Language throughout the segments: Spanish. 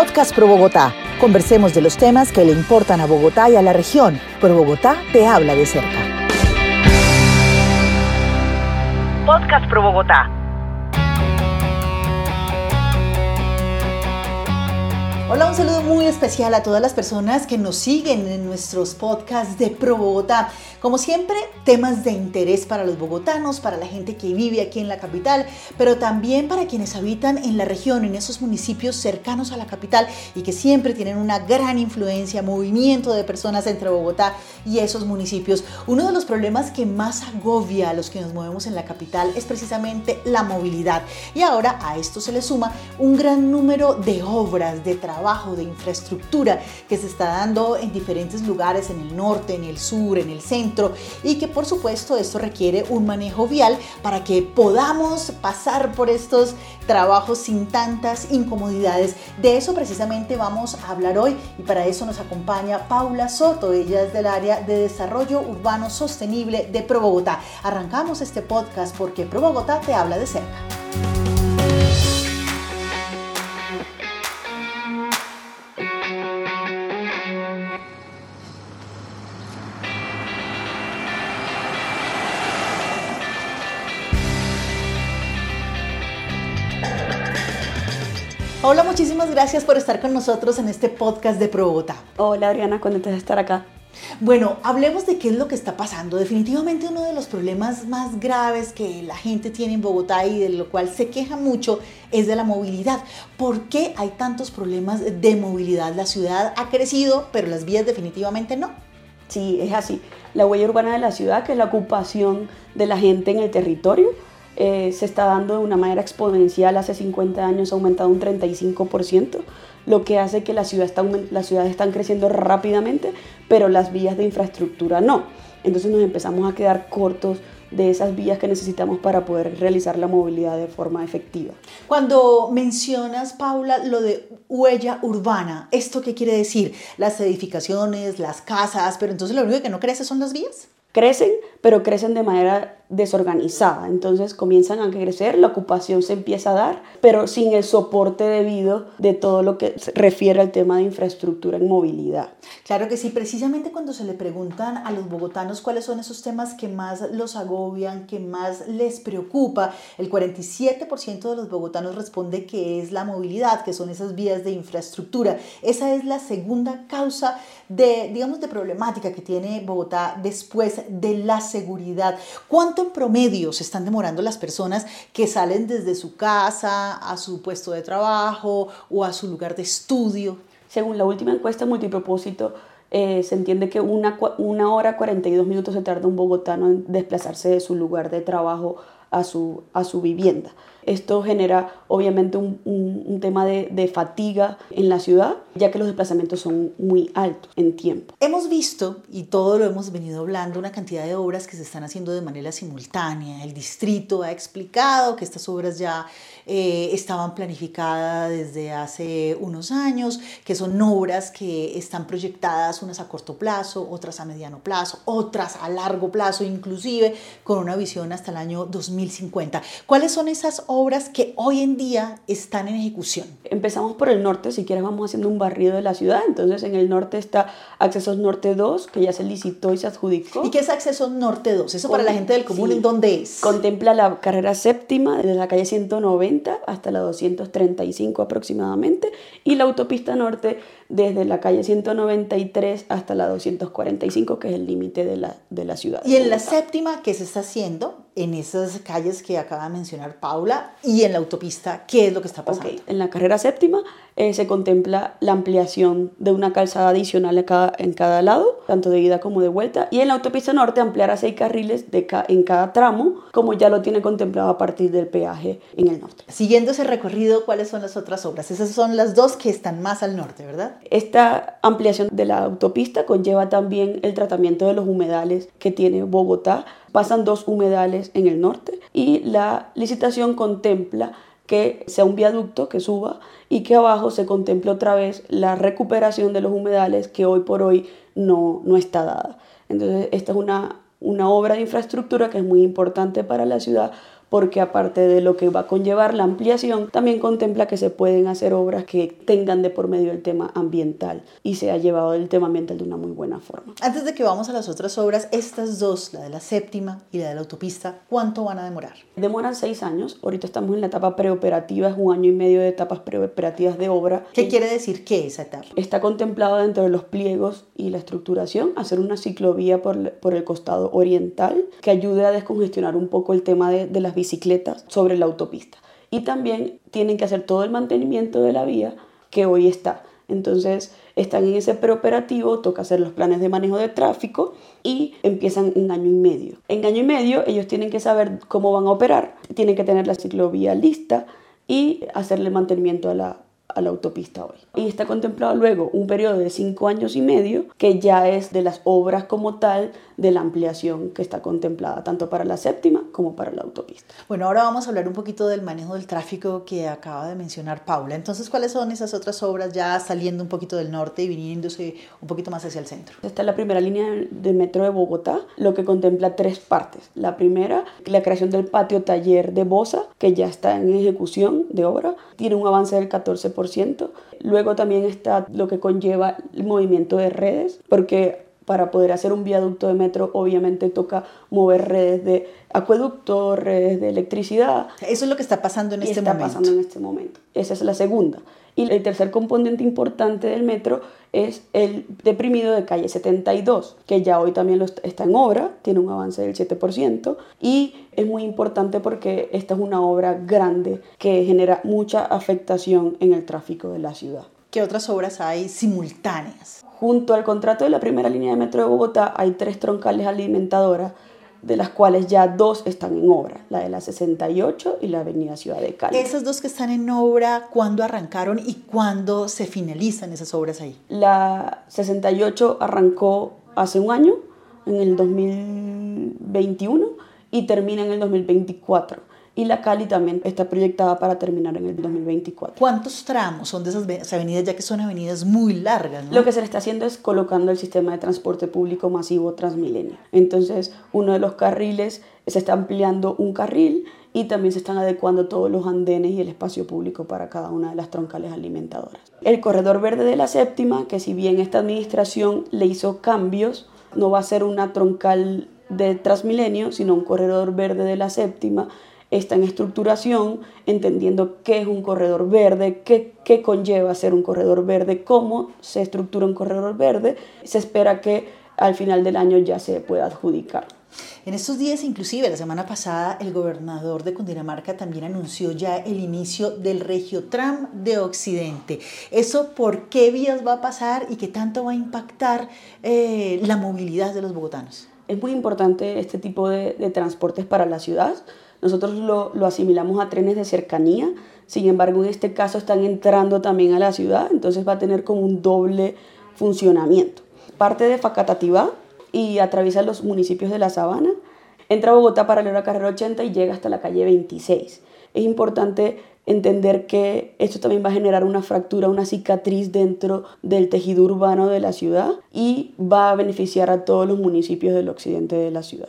Podcast Pro Bogotá. Conversemos de los temas que le importan a Bogotá y a la región. Pro Bogotá te habla de cerca. Podcast Pro Bogotá. Hola, un saludo muy especial a todas las personas que nos siguen en nuestros podcasts de Pro Bogotá. Como siempre, temas de interés para los bogotanos, para la gente que vive aquí en la capital, pero también para quienes habitan en la región, en esos municipios cercanos a la capital y que siempre tienen una gran influencia, movimiento de personas entre Bogotá y esos municipios. Uno de los problemas que más agobia a los que nos movemos en la capital es precisamente la movilidad. Y ahora a esto se le suma un gran número de obras, de trabajo de infraestructura que se está dando en diferentes lugares, en el norte, en el sur, en el centro, y que por supuesto esto requiere un manejo vial para que podamos pasar por estos trabajos sin tantas incomodidades. De eso precisamente vamos a hablar hoy y para eso nos acompaña Paula Soto, ella es del área de desarrollo urbano sostenible de Pro Bogotá. Arrancamos este podcast porque Pro Bogotá te habla de cerca. Hola, muchísimas gracias por estar con nosotros en este podcast de Pro Bogotá. Hola Adriana, contenta de estar acá. Bueno, hablemos de qué es lo que está pasando. Definitivamente uno de los problemas más graves que la gente tiene en Bogotá y de lo cual se queja mucho es de la movilidad. ¿Por qué hay tantos problemas de movilidad? La ciudad ha crecido, pero las vías definitivamente no. Sí, es así. La huella urbana de la ciudad, que es la ocupación de la gente en el territorio, eh, se está dando de una manera exponencial. Hace 50 años ha aumentado un 35%, lo que hace que la ciudad está, las ciudades están creciendo rápidamente, pero las vías de infraestructura no. Entonces nos empezamos a quedar cortos de esas vías que necesitamos para poder realizar la movilidad de forma efectiva. Cuando mencionas, Paula, lo de huella urbana, ¿esto qué quiere decir? Las edificaciones, las casas, pero entonces lo único que no crece son las vías. Crecen, pero crecen de manera desorganizada. Entonces comienzan a crecer, la ocupación se empieza a dar, pero sin el soporte debido de todo lo que se refiere al tema de infraestructura en movilidad. Claro que sí, precisamente cuando se le preguntan a los bogotanos cuáles son esos temas que más los agobian, que más les preocupa, el 47% de los bogotanos responde que es la movilidad, que son esas vías de infraestructura. Esa es la segunda causa de, digamos, de problemática que tiene Bogotá después de la seguridad. ¿Cuánto en promedio se están demorando las personas que salen desde su casa a su puesto de trabajo o a su lugar de estudio? Según la última encuesta multipropósito, eh, se entiende que una, una hora 42 minutos se tarda un bogotano en desplazarse de su lugar de trabajo a su, a su vivienda. Esto genera obviamente un, un, tema de, de, fatiga en la ciudad, ya que los desplazamientos son muy altos en tiempo. Hemos visto, y todo lo hemos venido hablando, una cantidad de obras que se están haciendo de manera simultánea. El distrito ha explicado que estas obras ya eh, estaban planificadas desde hace unos años, que son obras que están proyectadas unas a corto plazo, otras a mediano plazo, otras a largo plazo inclusive, con una visión hasta el año 2050. ¿Cuáles son esas obras que hoy en día están en ejecución? Empezamos por el norte, si quieres vamos haciendo un barrido de la ciudad, entonces en el norte está Accesos Norte 2, que ya se licitó y se adjudicó. ¿Y qué es Accesos Norte 2? Eso para la gente del común, ¿en dónde es? Contempla la carrera séptima desde la calle 190 hasta la 235 aproximadamente y la autopista norte desde la calle 193 hasta la 245, que es el límite de la, de la ciudad. ¿Y en la séptima qué se está haciendo? En esas calles que acaba de mencionar Paula y en la autopista, ¿qué es lo que está pasando? En la carrera séptima eh, se contempla la ampliación de una calzada adicional en cada, en cada lado, tanto de ida como de vuelta, y en la autopista norte ampliar a seis carriles de en cada tramo, como ya lo tiene contemplado a partir del peaje en el norte. Siguiendo ese recorrido, ¿cuáles son las otras obras? Esas son las dos que están más al norte, ¿verdad? Esta ampliación de la autopista conlleva también el tratamiento de los humedales que tiene Bogotá. Pasan dos humedales en el norte y la licitación contempla que sea un viaducto que suba y que abajo se contemple otra vez la recuperación de los humedales que hoy por hoy no, no está dada. Entonces, esta es una, una obra de infraestructura que es muy importante para la ciudad porque aparte de lo que va a conllevar la ampliación, también contempla que se pueden hacer obras que tengan de por medio el tema ambiental y se ha llevado el tema ambiental de una muy buena forma. Antes de que vamos a las otras obras, estas dos, la de la séptima y la de la autopista, ¿cuánto van a demorar? Demoran seis años, ahorita estamos en la etapa preoperativa, es un año y medio de etapas preoperativas de obra. ¿Qué quiere decir qué esa etapa? Está contemplado dentro de los pliegos y la estructuración hacer una ciclovía por, por el costado oriental que ayude a descongestionar un poco el tema de, de las bicicletas sobre la autopista. Y también tienen que hacer todo el mantenimiento de la vía que hoy está. Entonces están en ese preoperativo, toca hacer los planes de manejo de tráfico y empiezan en año y medio. En año y medio ellos tienen que saber cómo van a operar, tienen que tener la ciclovía lista y hacerle mantenimiento a la, a la autopista hoy. Y está contemplado luego un periodo de cinco años y medio que ya es de las obras como tal de la ampliación que está contemplada tanto para la séptima como para la autopista. Bueno, ahora vamos a hablar un poquito del manejo del tráfico que acaba de mencionar Paula. Entonces, ¿cuáles son esas otras obras ya saliendo un poquito del norte y viniéndose un poquito más hacia el centro? Esta es la primera línea de metro de Bogotá, lo que contempla tres partes. La primera, la creación del patio taller de Bosa, que ya está en ejecución de obra, tiene un avance del 14%. Luego también está lo que conlleva el movimiento de redes, porque para poder hacer un viaducto de metro obviamente toca mover redes de acueducto, redes de electricidad. Eso es lo que está pasando en y este está momento. pasando en este momento. Esa es la segunda. Y el tercer componente importante del metro es el deprimido de calle 72, que ya hoy también está en obra, tiene un avance del 7%, y es muy importante porque esta es una obra grande que genera mucha afectación en el tráfico de la ciudad. ¿Qué otras obras hay simultáneas? Junto al contrato de la primera línea de metro de Bogotá hay tres troncales alimentadoras, de las cuales ya dos están en obra, la de la 68 y la avenida Ciudad de Cali. Esas dos que están en obra, ¿cuándo arrancaron y cuándo se finalizan esas obras ahí? La 68 arrancó hace un año, en el 2021, y termina en el 2024 y la Cali también está proyectada para terminar en el 2024. ¿Cuántos tramos son de esas avenidas, ya que son avenidas muy largas? ¿no? Lo que se le está haciendo es colocando el sistema de transporte público masivo Transmilenio. Entonces, uno de los carriles se está ampliando un carril y también se están adecuando todos los andenes y el espacio público para cada una de las troncales alimentadoras. El corredor verde de la séptima, que si bien esta administración le hizo cambios, no va a ser una troncal de Transmilenio, sino un corredor verde de la séptima está en estructuración, entendiendo qué es un corredor verde, qué, qué, conlleva ser un corredor verde, cómo se estructura un corredor verde. Se espera que al final del año ya se pueda adjudicar. En estos días, inclusive la semana pasada, el gobernador de Cundinamarca también anunció ya el inicio del Regiotram de Occidente. ¿Eso por qué vías va a pasar y qué tanto va a impactar eh, la movilidad de los bogotanos? Es muy importante este tipo de, de transportes para la ciudad. Nosotros lo, lo, asimilamos a trenes de cercanía, sin embargo en este caso están entrando también a la ciudad, entonces va a tener como un doble funcionamiento. Parte de Facatativá y atraviesa los municipios de La Sabana, entra a Bogotá paralelo a Carrera 80 y llega hasta la calle 26. Es importante entender que esto también va a generar una fractura, una cicatriz dentro del tejido urbano de la ciudad y va a beneficiar a todos los municipios del occidente de la ciudad.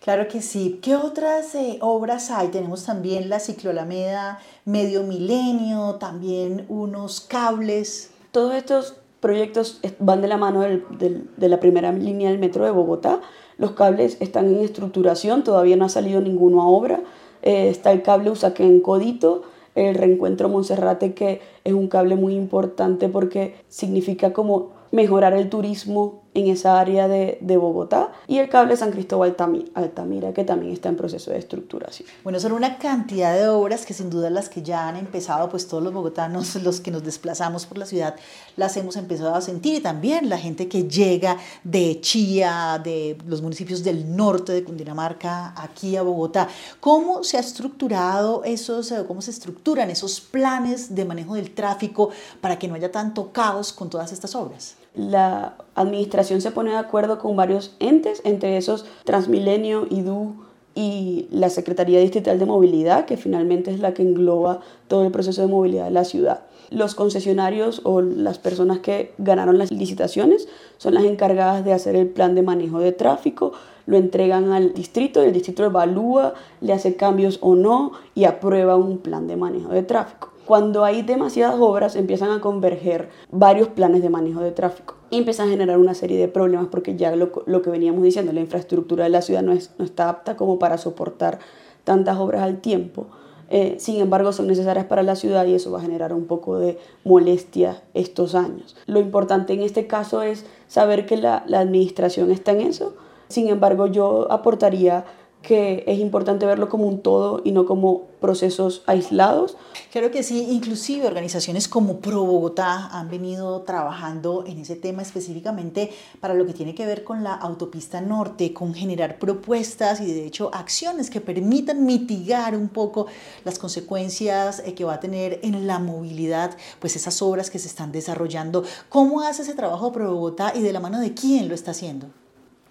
Claro que sí. ¿Qué otras eh, obras hay? Tenemos también la cicloalameda Medio Milenio, también unos cables. Todos estos proyectos van de la mano del, del, de la primera línea del metro de Bogotá. Los cables están en estructuración, todavía no ha salido ninguno a obra. Eh, está el cable Usaquén Codito, el reencuentro Monserrate, que es un cable muy importante porque significa como mejorar el turismo en esa área de, de, Bogotá y el cable San Cristóbal Altamira, que también está en proceso de estructuración. Bueno, son una cantidad de obras que sin duda las que ya han empezado, pues todos los bogotanos, los que nos desplazamos por la ciudad, las hemos empezado a sentir y también la gente que llega de Chía, de los municipios del norte de Cundinamarca, aquí a Bogotá. ¿Cómo se ha estructurado esos, cómo se estructuran esos planes de manejo del tráfico para que no haya tanto caos con todas estas obras? La administración se pone de acuerdo con varios entes, entre esos Transmilenio, IDU y la Secretaría Distrital de Movilidad, que finalmente es la que engloba todo el proceso de movilidad de la ciudad. Los concesionarios o las personas que ganaron las licitaciones son las encargadas de hacer el plan de manejo de tráfico, lo entregan al distrito el distrito evalúa, le hace cambios o no y aprueba un plan de manejo de tráfico. Cuando hay demasiadas obras empiezan a converger varios planes de manejo de tráfico y empiezan a generar una serie de problemas porque ya lo, que veníamos diciendo, la infraestructura de la ciudad no, no está apta como para soportar tantas obras al tiempo. Eh, sin embargo, son necesarias para la ciudad y eso va a generar un poco de molestia estos años. Lo importante en este caso es saber que la, la administración está en eso. Sin embargo, yo aportaría que es importante verlo como un todo y no como procesos aislados. Creo que sí, inclusive organizaciones como Pro Bogotá han venido trabajando en ese tema específicamente para lo que tiene que ver con la autopista norte, con generar propuestas y de hecho acciones que permitan mitigar un poco las consecuencias eh, que va a tener en la movilidad, pues esas obras que se están desarrollando. ¿Cómo hace ese trabajo Pro Bogotá y de la mano de quién lo está haciendo?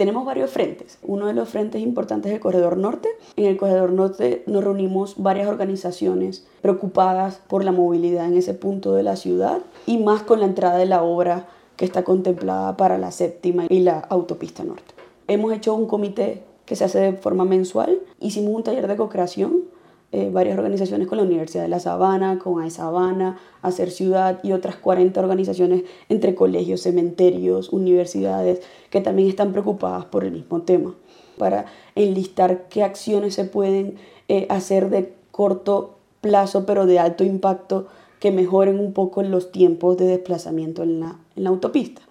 Tenemos varios frentes. Uno de los frentes importantes es el Corredor Norte. En el Corredor Norte nos reunimos varias organizaciones preocupadas por la movilidad en ese punto de la ciudad y más con la entrada de la obra que está contemplada para la séptima y la autopista norte. Hemos hecho un comité que se hace de forma mensual. Hicimos un taller de co-creación eh, varias organizaciones con la Universidad de La Sabana, con Sabana, Hacer Ciudad y otras 40 organizaciones entre colegios, cementerios, universidades, que también están preocupadas por el mismo tema, para enlistar qué acciones se pueden eh, hacer de corto plazo, pero de alto impacto, que mejoren un poco los tiempos de desplazamiento en la, en la autopista.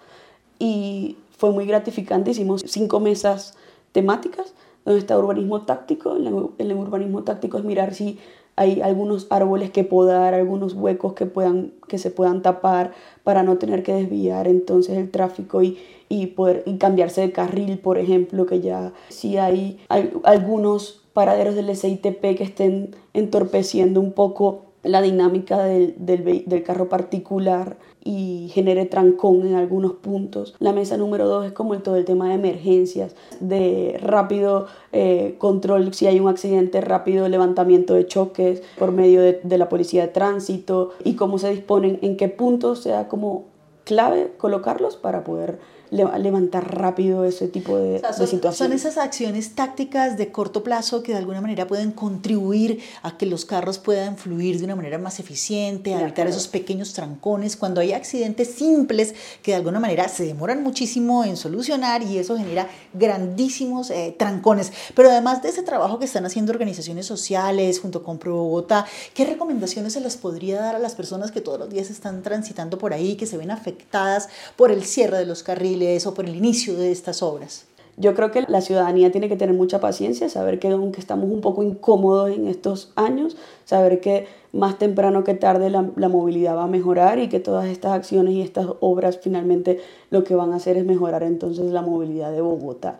Y fue muy gratificante, hicimos cinco mesas temáticas donde está urbanismo táctico. El, urbanismo táctico es mirar si hay algunos árboles que podar, algunos huecos que, puedan, que se puedan tapar para no tener que desviar entonces el tráfico y, y poder cambiarse de carril, por ejemplo, que ya si hay, hay algunos paraderos del SITP que estén entorpeciendo un poco la dinámica del, del, carro particular y genere trancón en algunos puntos. La mesa número dos es como el, todo el tema de emergencias, de rápido eh, control si hay un accidente, rápido levantamiento de choques por medio de, de la policía de tránsito y cómo se disponen, en qué puntos sea como clave colocarlos para poder levantar rápido ese tipo de, situaciones. Son esas acciones tácticas de corto plazo que de alguna manera pueden contribuir a que los carros puedan fluir de una manera más eficiente, a evitar esos pequeños trancones, cuando hay accidentes simples que de alguna manera se demoran muchísimo en solucionar y eso genera grandísimos eh, trancones. Pero además de ese trabajo que están haciendo organizaciones sociales junto con Pro Bogotá, ¿qué recomendaciones se les podría dar a las personas que todos los días están transitando por ahí, que se ven afectadas por el cierre de los carriles? Eso por el inicio de estas obras? Yo creo que la ciudadanía tiene que tener mucha paciencia, saber que aunque estamos un poco incómodos en estos años, saber que más temprano que tarde la, la, movilidad va a mejorar y que todas estas acciones y estas obras finalmente lo que van a hacer es mejorar entonces la movilidad de Bogotá.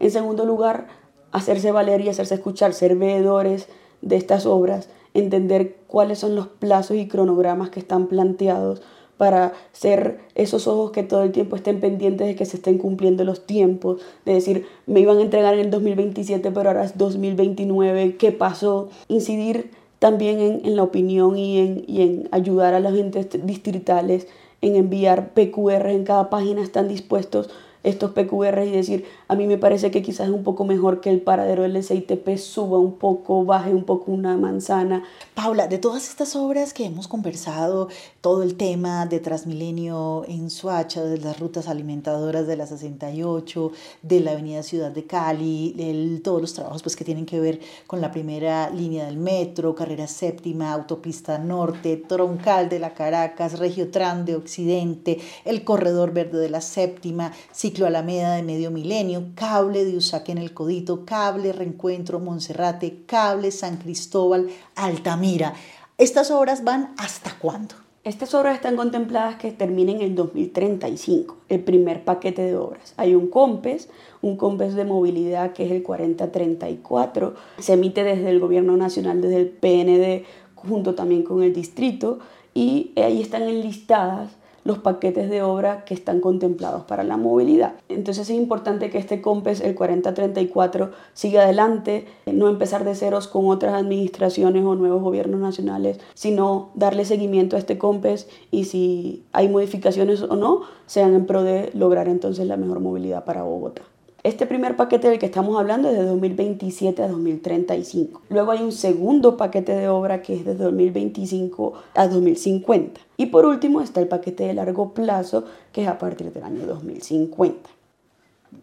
En segundo lugar, hacerse valer y hacerse escuchar, ser veedores de estas obras, entender cuáles son los plazos y cronogramas que están planteados para ser esos ojos que todo el tiempo estén pendientes de que se estén cumpliendo los tiempos, de decir, me iban a entregar en el 2027, pero ahora es 2029, ¿qué pasó? Incidir también en, la opinión y en, y en ayudar a los entes distritales en enviar PQR en cada página, están dispuestos estos PQR y decir, a mí me parece que quizás es un poco mejor que el paradero del SITP suba un poco, baje un poco una manzana. Paula, de todas estas obras que hemos conversado, todo el tema de Transmilenio en Suacha, de las rutas alimentadoras de la 68, de la Avenida Ciudad de Cali, todos los trabajos pues, que tienen que ver con la primera línea del metro, carrera séptima, autopista norte, troncal de la Caracas, Regiotran de Occidente, el corredor verde de la séptima, Ciclo Alameda de Medio Milenio, Cable de Usaque en el Codito, Cable Reencuentro Monserrate, Cable San Cristóbal, Altamira. ¿Estas obras van hasta cuándo? Estas obras están contempladas que terminen en el 2035, el primer paquete de obras. Hay un COMPES, un COMPES de movilidad que es el 4034, se emite desde el Gobierno Nacional, desde el PND, junto también con el distrito, y ahí están enlistadas los paquetes de obra que están contemplados para la movilidad. Entonces es importante que este COMPES, el 4034, siga adelante, no empezar de ceros con otras administraciones o nuevos gobiernos nacionales, sino darle seguimiento a este COMPES y si hay modificaciones o no, sean en pro de lograr entonces la mejor movilidad para Bogotá. Este primer paquete del que estamos hablando es de 2027 a 2035. Luego hay un segundo paquete de obra que es de 2025 a 2050. Y por último está el paquete de largo plazo que es a partir del año 2050.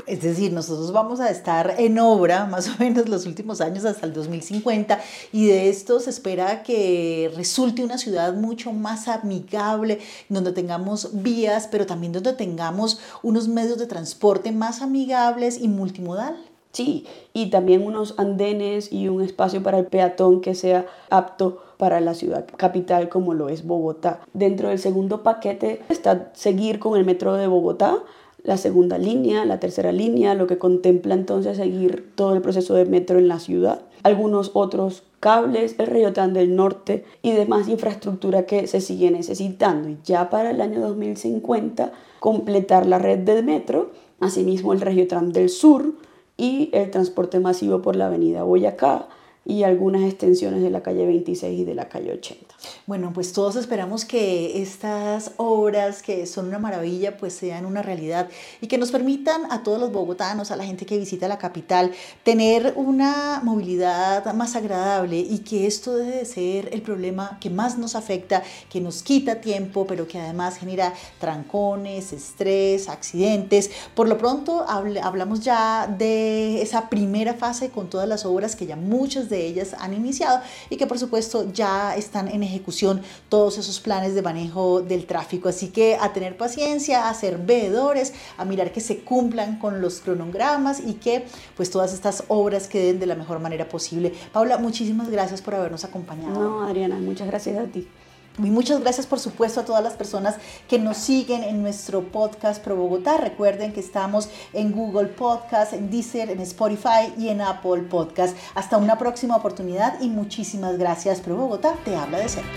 Es decir, nosotros vamos a estar en obra más o menos los últimos años hasta el 2050 y de esto se espera que resulte una ciudad mucho más amigable, donde tengamos vías, pero también donde tengamos unos medios de transporte más amigables y multimodal. Sí, y también unos andenes y un espacio para el peatón que sea apto para la ciudad capital como lo es Bogotá. Dentro del segundo paquete está seguir con el metro de Bogotá, la segunda línea, la tercera línea, lo que contempla entonces seguir todo el proceso de metro en la ciudad, algunos otros cables, el Reyotán del Norte y demás infraestructura que se sigue necesitando. Y ya para el año 2050 completar la red de metro, asimismo el Regiotram del Sur y el transporte masivo por la avenida Boyacá, y algunas extensiones de la calle 26 y de la calle 80. Bueno, pues todos esperamos que estas obras, que son una maravilla, pues sean una realidad y que nos permitan a todos los bogotanos, a la gente que visita la capital, tener una movilidad más agradable y que esto debe de ser el problema que más nos afecta, que nos quita tiempo, pero que además genera trancones, estrés, accidentes. Por lo pronto hablamos ya de esa primera fase con todas las obras que ya muchas de ellas han iniciado y que por supuesto ya están en ejecución todos esos planes de manejo del tráfico. Así que a tener paciencia, a ser veedores, a mirar que se cumplan con los cronogramas y que pues todas estas obras queden de la mejor manera posible. Paula, muchísimas gracias por habernos acompañado. No, Adriana, muchas gracias a ti. Y muchas gracias, por supuesto, a todas las personas que nos siguen en nuestro podcast Pro Bogotá. Recuerden que estamos en Google Podcast, en Deezer, en Spotify y en Apple Podcast. Hasta una próxima oportunidad y muchísimas gracias. Pro Bogotá te habla de cerca.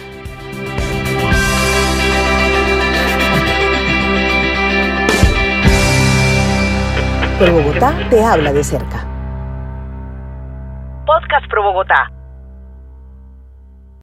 Pro Bogotá te habla de cerca. Podcast Pro Bogotá